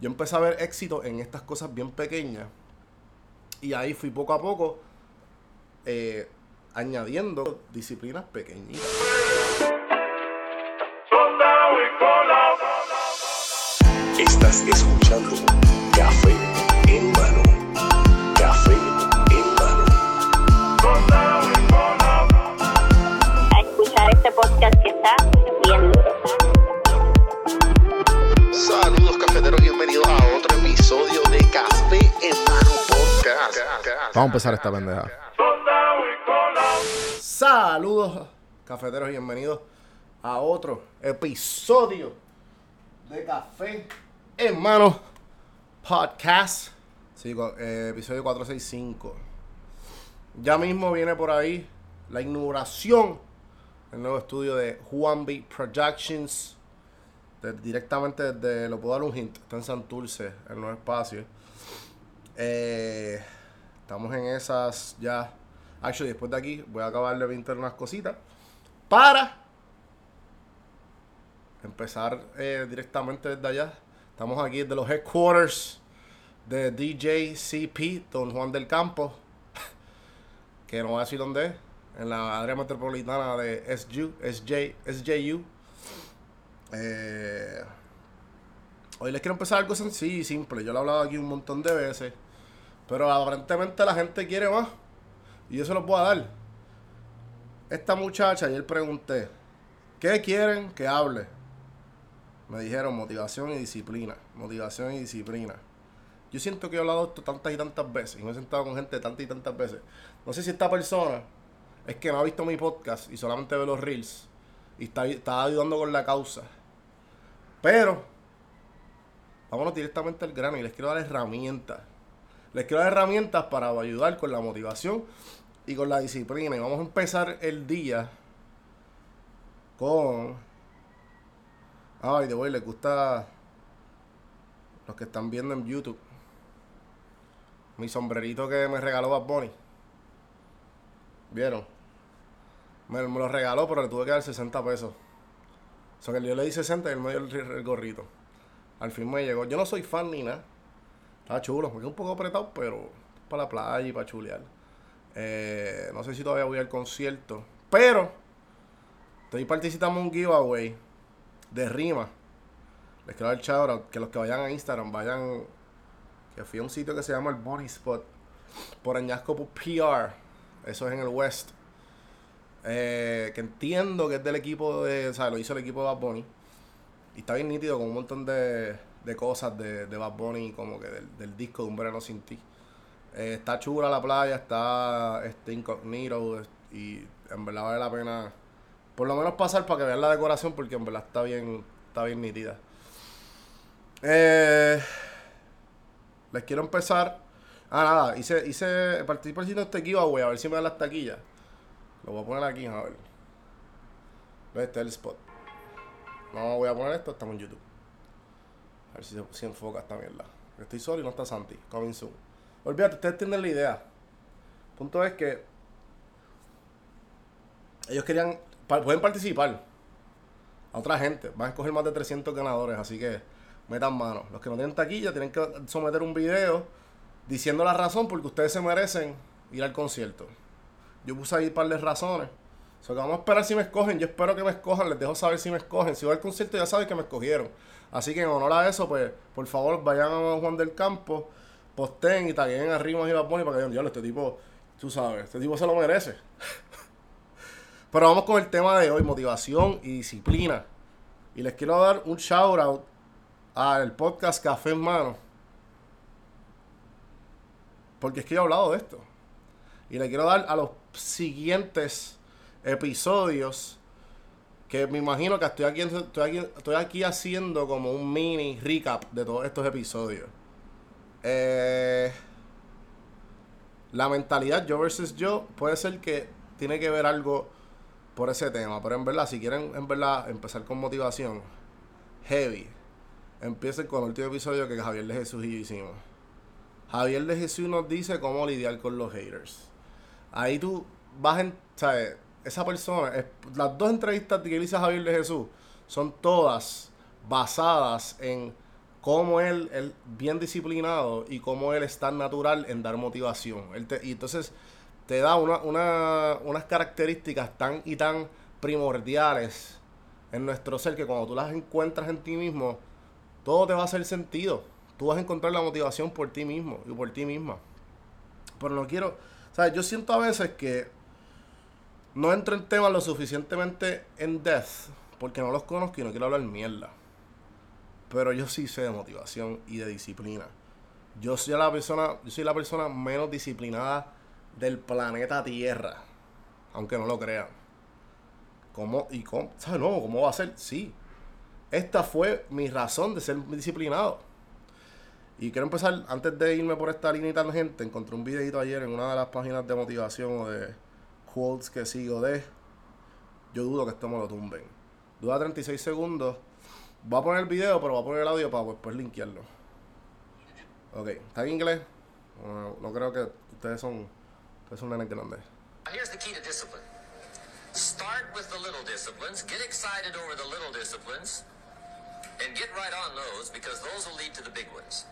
Yo empecé a ver éxito en estas cosas bien pequeñas. Y ahí fui poco a poco eh, añadiendo disciplinas pequeñitas. Estás escuchando episodio de Café en mano podcast. Vamos a empezar esta pendeja. Saludos, cafeteros, y bienvenidos a otro episodio de Café en Mano Podcast. Sí, eh, episodio 465. Ya mismo viene por ahí la inauguración del nuevo estudio de Juan B Productions. Directamente desde, lo puedo dar un hint, está en Santurce, el nuevo espacio. Eh, estamos en esas ya. Actually, después de aquí voy a acabar de pintar unas cositas para empezar eh, directamente desde allá. Estamos aquí desde los headquarters de DJCP, Don Juan del Campo, que no voy a decir dónde es, en la área metropolitana de SU, SJ, SJU. Eh, hoy les quiero empezar algo sencillo y simple. Yo lo he hablado aquí un montón de veces. Pero aparentemente la gente quiere más. Y yo se lo puedo dar. Esta muchacha, ayer pregunté, ¿qué quieren que hable? Me dijeron motivación y disciplina. Motivación y disciplina. Yo siento que he hablado esto tantas y tantas veces. Y me he sentado con gente tantas y tantas veces. No sé si esta persona es que no ha visto mi podcast y solamente ve los reels. Y está ayudando con la causa. Pero, vámonos directamente al grano y les quiero dar herramientas. Les quiero dar herramientas para ayudar con la motivación y con la disciplina. Y vamos a empezar el día con. Ay, de voy, les gusta los que están viendo en YouTube. Mi sombrerito que me regaló Bad Bunny. ¿Vieron? Me, me lo regaló, pero le tuve que dar 60 pesos. O que yo le di 60 y él me dio el, gorrito. Al fin me llegó. Yo no soy fan ni nada. Está chulo, me quedé un poco apretado, pero para la playa y para chulear. Eh, no sé si todavía voy al concierto. Pero estoy participando en un giveaway de rima. Les quiero dar shout que los que vayan a Instagram vayan. Que fui a un sitio que se llama el Bunny Spot. Por Añasco PR. Eso es en el West. Eh, que entiendo que es del equipo de. O sea, lo hizo el equipo de Bad Bunny. Y está bien nítido con un montón de, de cosas de, de Bad Bunny, como que del, del disco de Un Verano Sin Ti. Eh, está chula la playa, está este incognito y en verdad vale la pena por lo menos pasar para que vean la decoración porque en verdad está bien, está bien nítida. Eh, les quiero empezar. Ah, nada, hice, hice, participé haciendo este giveaway a ver si me dan las taquillas. Lo voy a poner aquí, a ver. Ve, Este es el spot. No voy a poner esto, estamos en YouTube. A ver si se si enfoca esta mierda. Estoy solo y no está Santi. Coming soon. Olvídate, ustedes tienen la idea. Punto es que ellos querían, pueden participar a otra gente. Van a escoger más de 300 ganadores, así que metan mano. Los que no tienen taquilla tienen que someter un video diciendo la razón porque ustedes se merecen ir al concierto. Yo puse ahí un par de razones. O sea, que vamos a esperar si me escogen. Yo espero que me escojan. Les dejo saber si me escogen. Si voy al concierto ya saben que me escogieron. Así que en honor a eso, pues, por favor, vayan a Juan del Campo, posteen y taguen a Rimas y Bunny para que digan, diablo, este tipo, tú sabes, este tipo se lo merece. Pero vamos con el tema de hoy, motivación y disciplina. Y les quiero dar un shout out al podcast Café en Mano. Porque es que yo he hablado de esto. Y le quiero dar a los siguientes episodios que me imagino que estoy aquí, estoy aquí, estoy aquí haciendo como un mini recap de todos estos episodios. Eh, la mentalidad yo versus yo puede ser que tiene que ver algo por ese tema, pero en verdad, si quieren en verdad empezar con motivación heavy, empiecen con el último episodio que Javier de Jesús y yo hicimos. Javier de Jesús nos dice cómo lidiar con los haters. Ahí tú vas en, ¿sabes? Esa persona, las dos entrevistas que él a Javier de Jesús son todas basadas en cómo él, él bien disciplinado y cómo él es tan natural en dar motivación. Él te- y entonces te da una, una- unas características tan y tan primordiales en nuestro ser que cuando tú las encuentras en ti mismo, todo te va a hacer sentido. Tú vas a encontrar la motivación por ti mismo y por ti misma. Pero no quiero, ¿sabes? Yo siento a veces que no entro en temas lo suficientemente en depth porque no los conozco y no quiero hablar mierda. Pero yo sí sé de motivación y de disciplina. Yo soy la persona, yo soy la persona menos disciplinada del planeta Tierra. Aunque no lo crean. ¿Cómo? ¿Y cómo? ¿Sabes? No, ¿cómo va a ser? Sí. Esta fue mi razón de ser disciplinado. Y quiero empezar, antes de irme por esta línea y tangente, encontré un videito ayer en una de las páginas de motivación o de quotes que sigo de. Yo dudo que esto me lo tumben. Dura 36 segundos. Voy a poner el video, pero voy a poner el audio para después linkearlo. Ok, ¿está en inglés? No, no creo que ustedes son. Ustedes son nenes grandes. Here's the key to discipline. Start with the little disciplines, get excited over the little disciplines, and get right on those because those will lead to the big ones.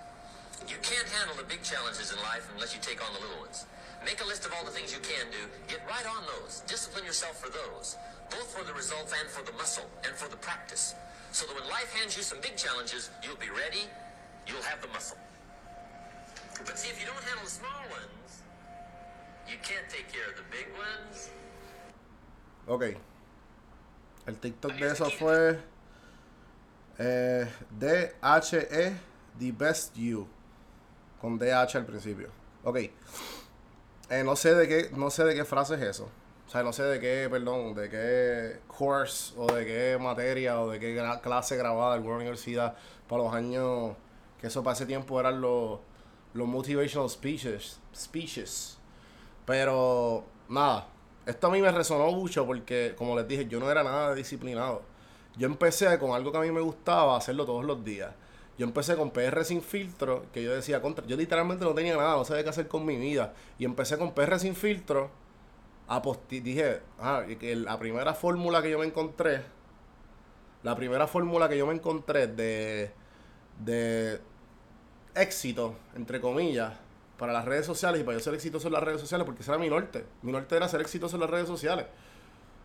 You can't handle the big challenges in life unless you take on the little ones. Make a list of all the things you can do, get right on those. Discipline yourself for those, both for the results and for the muscle and for the practice. So that when life hands you some big challenges, you'll be ready, you'll have the muscle. But see, if you don't handle the small ones, you can't take care of the big ones. Ok. El TikTok de eso fue. Eh, D-H-E, The Best You. Con D-H al principio. Ok. Eh, no sé de qué, no sé de qué frase es eso. O sea, no sé de qué, perdón, de qué course o de qué materia o de qué clase grabada de alguna universidad para los años que eso para ese tiempo eran los, los motivational speeches, speeches. Pero nada, esto a mí me resonó mucho porque, como les dije, yo no era nada disciplinado. Yo empecé con algo que a mí me gustaba, hacerlo todos los días. Yo empecé con PR sin filtro, que yo decía, contra, yo literalmente no tenía nada, no sabía qué hacer con mi vida. Y empecé con PR sin filtro. A posti- dije, ah, que la primera fórmula que yo me encontré, la primera fórmula que yo me encontré de, de éxito, entre comillas, para las redes sociales y para yo ser exitoso en las redes sociales, porque ese era mi norte. Mi norte era ser exitoso en las redes sociales.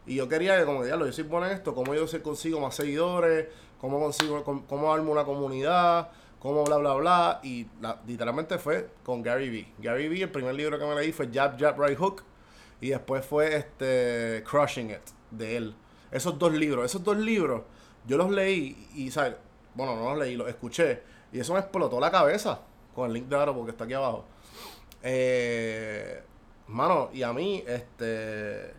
Y yo quería que, como diablo, yo soy bueno en esto, cómo yo consigo más seguidores, cómo consigo, cómo, cómo armo una comunidad, cómo bla, bla, bla. Y literalmente fue con Gary Vee. Gary Vee, el primer libro que me leí fue Jab, Jab, Right Hook. Y después fue este Crushing It, de él. Esos dos libros, esos dos libros, yo los leí y, ¿sabes? Bueno, no los leí, los escuché. Y eso me explotó la cabeza con el link de Aro porque está aquí abajo. Eh, mano, y a mí, este,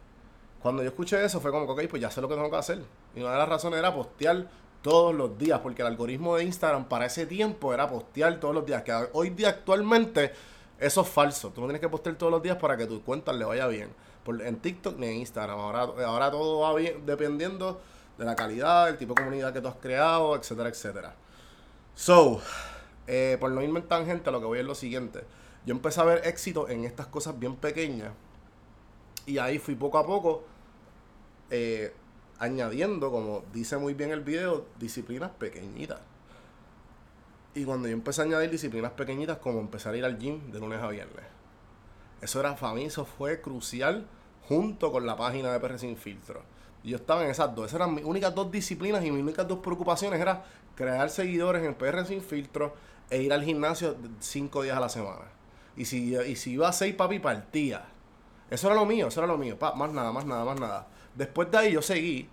cuando yo escuché eso fue como que, ok, pues ya sé lo que tengo que hacer. Y una de las razones era postear todos los días, porque el algoritmo de Instagram para ese tiempo era postear todos los días, que hoy día actualmente eso es falso. Tú no tienes que postear todos los días para que tu cuenta le vaya bien. En TikTok ni en Instagram. Ahora, ahora todo va bien dependiendo de la calidad, del tipo de comunidad que tú has creado, etcétera, etcétera. So, eh, por no irme en tangente, lo que voy es lo siguiente. Yo empecé a ver éxito en estas cosas bien pequeñas. Y ahí fui poco a poco eh, añadiendo, como dice muy bien el video, disciplinas pequeñitas. Y cuando yo empecé a añadir disciplinas pequeñitas, como empezar a ir al gym de lunes a viernes. Eso era para mí, eso fue crucial junto con la página de PR Sin Filtro. Yo estaba en esas dos. Esas eran mis únicas dos disciplinas y mis únicas dos preocupaciones era crear seguidores en PR Sin Filtro e ir al gimnasio cinco días a la semana. Y si, y si iba a seis, papi, partía. Eso era lo mío, eso era lo mío. Más nada, más nada, más nada. Después de ahí yo seguí.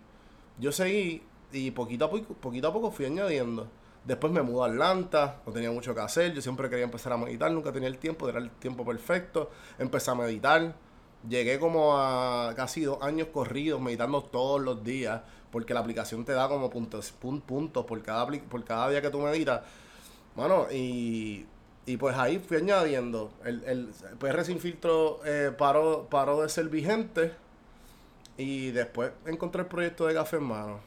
Yo seguí y poquito a poco, poquito a poco fui añadiendo. Después me mudé a Atlanta, no tenía mucho que hacer. Yo siempre quería empezar a meditar, nunca tenía el tiempo, era el tiempo perfecto. Empecé a meditar. Llegué como a casi dos años corridos meditando todos los días, porque la aplicación te da como puntos, pun- puntos por cada, por cada día que tú meditas. Bueno, y, y pues ahí fui añadiendo. El, el PR sin filtro eh, paró, paró de ser vigente. Y después encontré el proyecto de Café en Mano.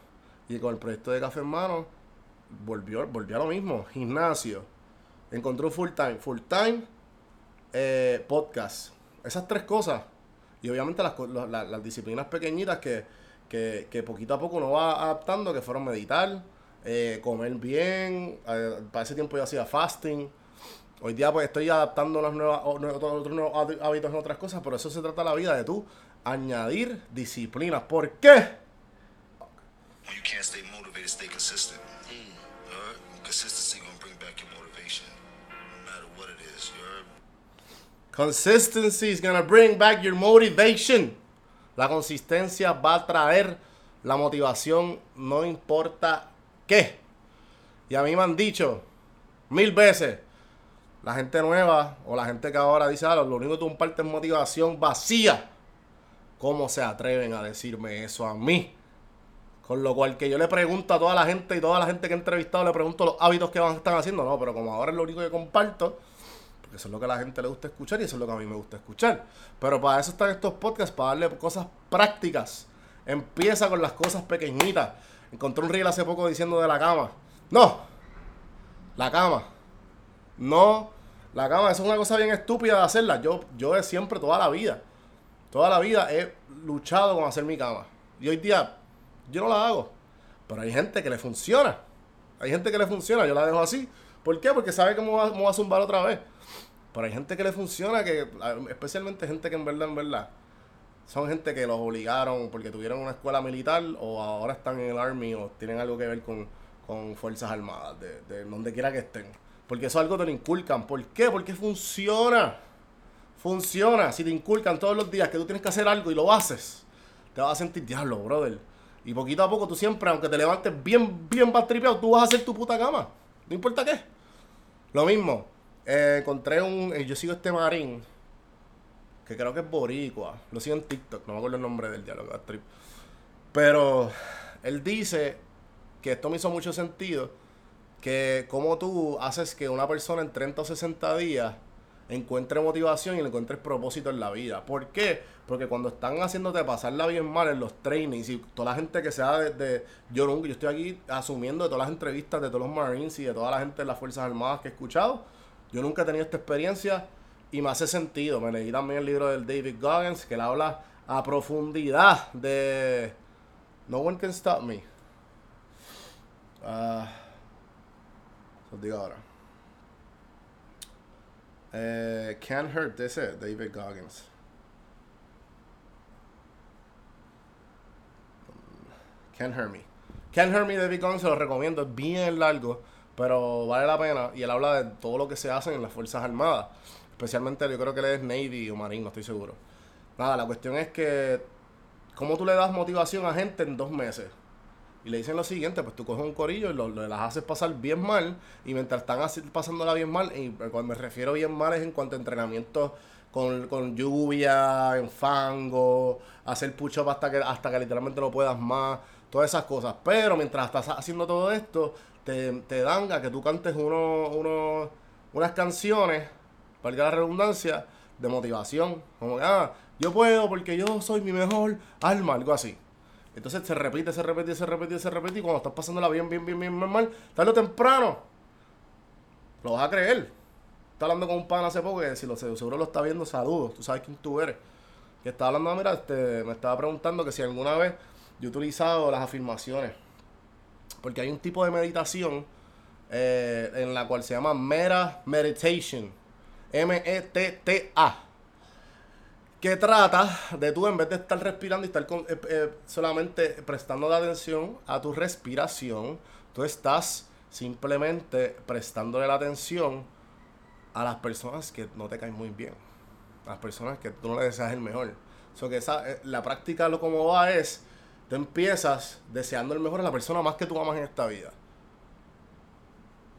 Y con el proyecto de Café en Mano volvió, volvió a lo mismo. Gimnasio. Encontré un full time. Full time. eh, podcast. Esas tres cosas. Y obviamente las, co- la- la- las disciplinas pequeñitas que, que, que poquito a poco uno va adaptando, que fueron meditar, eh, comer bien. eh, para ese tiempo yo hacía fasting. Hoy día pues estoy adaptando unas nuevas, otros, nuevos hábi- hábitos en otras cosas, pero eso se trata la vida de tú añadir disciplina. ¿Por qué? You can't stay motivated, stay consistent. Right? Consistency gonna bring back your motivation, no matter what it is. Consistency is gonna bring back your motivation. La consistencia va a traer la motivación, no importa qué. Y a mí me han dicho mil veces, la gente nueva o la gente que ahora dice, ah, lo único que tú compartes es motivación vacía. ¿Cómo se atreven a decirme eso a mí? Con lo cual que yo le pregunto a toda la gente y toda la gente que he entrevistado, le pregunto los hábitos que van, están haciendo. No, pero como ahora es lo único que comparto, porque eso es lo que a la gente le gusta escuchar y eso es lo que a mí me gusta escuchar. Pero para eso están estos podcasts, para darle cosas prácticas. Empieza con las cosas pequeñitas. Encontré un reel hace poco diciendo de la cama. No, la cama. No, la cama. Eso es una cosa bien estúpida de hacerla. Yo, yo he siempre, toda la vida, toda la vida he luchado con hacer mi cama. Y hoy día yo no la hago. Pero hay gente que le funciona. Hay gente que le funciona. Yo la dejo así. ¿Por qué? Porque sabe me va, va a zumbar otra vez. Pero hay gente que le funciona, que especialmente gente que en verdad, en verdad, son gente que los obligaron porque tuvieron una escuela militar o ahora están en el Army o tienen algo que ver con, con Fuerzas Armadas, de, de donde quiera que estén. Porque eso es algo te lo inculcan. ¿Por qué? Porque funciona. Funciona. Si te inculcan todos los días que tú tienes que hacer algo y lo haces, te vas a sentir diablo, brother. Y poquito a poco tú siempre, aunque te levantes bien, bien bastripeado, tú vas a hacer tu puta cama. No importa qué. Lo mismo. eh, encontré un. eh, yo sigo este marín. Que creo que es Boricua. Lo sigo en TikTok. No me acuerdo el nombre del diálogo. Pero él dice que esto me hizo mucho sentido. Que como tú haces que una persona en 30 o 60 días encuentre motivación y le encuentres propósito en la vida. ¿Por qué? Porque cuando están haciéndote pasarla bien mal en los trainings y toda la gente que sea de, yo nunca, yo estoy aquí asumiendo de todas las entrevistas de todos los Marines y de toda la gente de las Fuerzas Armadas que he escuchado, yo nunca he tenido esta experiencia y me hace sentido. Me leí también el libro del David Goggins que él habla a profundidad de No One Can Stop Me. Ah, os digo ahora. Eh, Can't Hurt, ese, David Goggins. Can't Hurt Me. Can't Hurt Me, David Goggins, se lo recomiendo, es bien largo, pero vale la pena. Y él habla de todo lo que se hace en las Fuerzas Armadas. Especialmente, yo creo que él es Navy o Marine, no estoy seguro. Nada, la cuestión es que, ¿cómo tú le das motivación a gente en dos meses? Y le dicen lo siguiente, pues tú coges un corillo y lo, las haces pasar bien mal. Y mientras están así, pasándola bien mal, y cuando me refiero bien mal es en cuanto a entrenamiento con, con lluvia, en fango, hacer push-up hasta que, hasta que literalmente no puedas más, todas esas cosas. Pero mientras estás haciendo todo esto, te, te dan a que tú cantes uno, uno- unas canciones, valga la redundancia, de motivación. Como que, ah, yo puedo porque yo soy mi mejor alma, algo así. Entonces se repite, se repite, se repite, se repite. Y cuando estás pasándola bien, bien, bien, bien, mal, tarde o temprano, lo vas a creer. Estaba hablando con un pan hace poco que si lo seguro lo está viendo, saludos. Tú sabes quién tú eres. Que estaba hablando, mira, este, me estaba preguntando que si alguna vez yo he utilizado las afirmaciones. Porque hay un tipo de meditación eh, en la cual se llama Meta Meditation. M-E-T-T-A que trata de tú en vez de estar respirando y estar con- eh, eh, solamente prestando la atención a tu respiración, tú estás simplemente prestándole la atención a las personas que no te caen muy bien, a las personas que tú no le deseas el mejor. So que esa, eh, la práctica lo como va es, tú empiezas deseando el mejor a la persona más que tú amas en esta vida.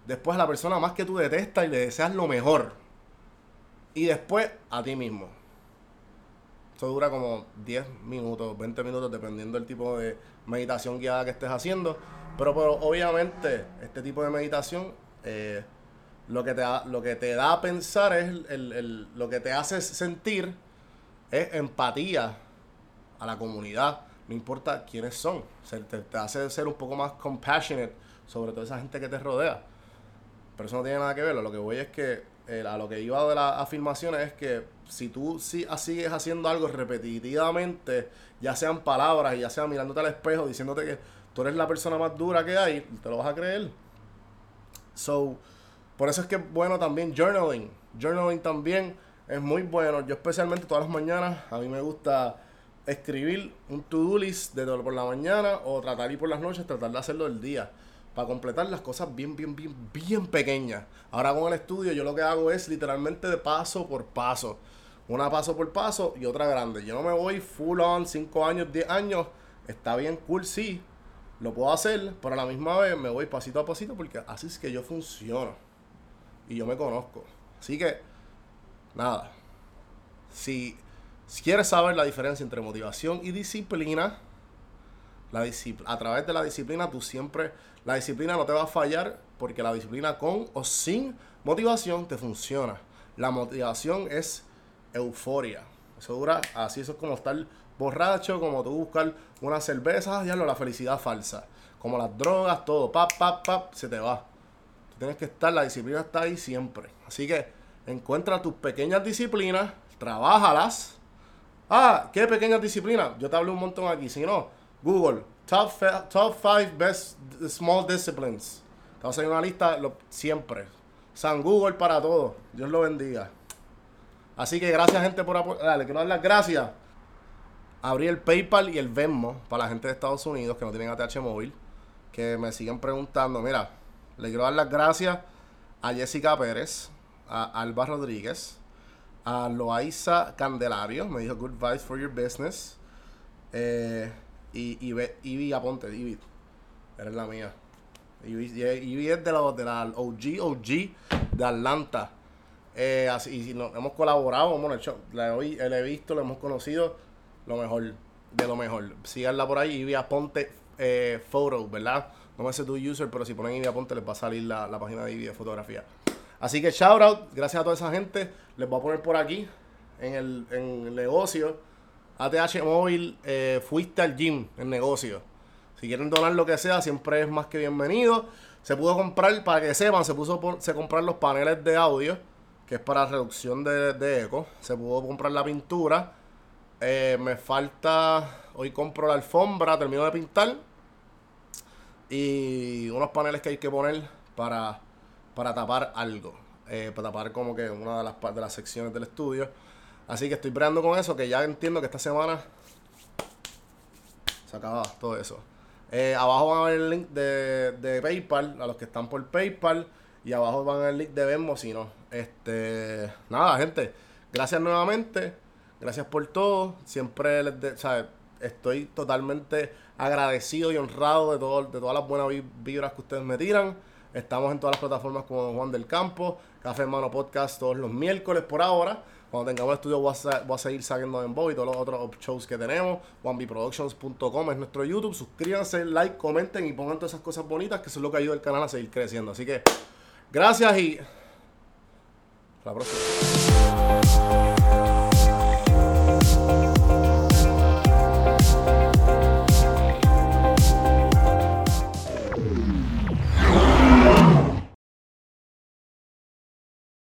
Después a la persona más que tú detestas y le deseas lo mejor. Y después a ti mismo. Esto dura como 10 minutos, 20 minutos, dependiendo del tipo de meditación guiada que estés haciendo. Pero, pero obviamente, este tipo de meditación, eh, lo, que te da, lo que te da a pensar es el, el- lo que te hace sentir es empatía a la comunidad, no importa quiénes son. O sea, te, te hace ser un poco más compassionate sobre toda esa gente que te rodea. Pero eso no tiene nada que ver. Lo que voy es que eh, a lo que iba de las afirmaciones es que si tú si, sigues haciendo algo repetitivamente, ya sean palabras, ya sea mirándote al espejo, diciéndote que tú eres la persona más dura que hay, te lo vas a creer. So, por eso es que es bueno también journaling. Journaling también es muy bueno. Yo especialmente todas las mañanas, a mí me gusta escribir un to-do list de todo por la mañana o tratar y por las noches, tratar de hacerlo el día. Para completar las cosas bien, bien, bien, bien pequeñas. Ahora con el estudio yo lo que hago es literalmente de paso por paso. Una paso por paso y otra grande. Yo no me voy full on 5 años, 10 años. Está bien cool, sí. Lo puedo hacer, pero a la misma vez me voy pasito a pasito porque así es que yo funciono. Y yo me conozco. Así que, nada. Si, quieres saber la diferencia entre motivación y disciplina, la a través de la disciplina tú siempre, la disciplina no te va a fallar porque la disciplina con o sin motivación te funciona. La motivación es euforia. Eso dura así, eso es como estar borracho, como tú buscar una cerveza, ya la felicidad falsa. Como las drogas, todo, pap, pap, pap, se te va. Tú tienes que estar, la disciplina está ahí siempre. Así que encuentra tus pequeñas disciplinas, trabajalas. Ah, ¿qué pequeñas disciplinas? Yo te hablo un montón aquí. Si no, Google, top, top 5 best small disciplines. Te vas a una lista siempre. San Google para todo. Dios lo bendiga. Así que gracias, gente, por apoyar. Dale, quiero dar las gracias. Abrí el PayPal y el Venmo para la gente de Estados Unidos que no tienen ATH móvil. Que me siguen preguntando. Mira, le quiero dar las gracias a Jessica Pérez, a Alba Rodríguez, a Loaiza Candelario. Me dijo Good Vibes for Your Business. Eh, y Ivy Aponte, Ivy. Eres la mía. Ivy, es de la OG, OG de Atlanta. Eh, y nos, hemos colaborado, bueno, el show, la, he visto, lo hemos conocido, lo mejor, de lo mejor. Síganla por ahí, Ivy Aponte eh, Photo, ¿verdad? No me sé tu user, pero si ponen Ivy Aponte les va a salir la, la página de de fotografía. Así que shout out, gracias a toda esa gente. Les voy a poner por aquí en el, en el negocio. ATH Móvil, eh, fuiste al gym, el negocio. Si quieren donar lo que sea, siempre es más que bienvenido. Se pudo comprar, para que sepan, se puso se comprar los paneles de audio que es para reducción de, eco. Se pudo comprar la pintura. Eh, me falta, hoy compro la alfombra, termino de pintar. Y unos paneles que hay que poner para, para tapar algo. Eh, para tapar como que una de las, de las secciones del estudio. Así que estoy breando con eso, que ya entiendo que esta semana se acaba todo eso. Eh, abajo van a ver el link de, de PayPal, a los que están por PayPal. Y abajo van el link de Venmo si no. Este, nada, gente. Gracias nuevamente. Gracias por todo. Siempre les de, estoy totalmente agradecido y honrado de, todo, de todas las buenas vibras que ustedes me tiran. Estamos en todas las plataformas como Juan del Campo, Café Hermano Podcast todos los miércoles por ahora. Cuando tengamos el estudio voy a, seguir saliendo en Bob y todos los otros shows que tenemos. OneBeProductions.com es nuestro YouTube. Suscríbanse, like, comenten y pongan todas esas cosas bonitas que es lo que ayuda al canal a seguir creciendo. Así que Gracias y la próxima.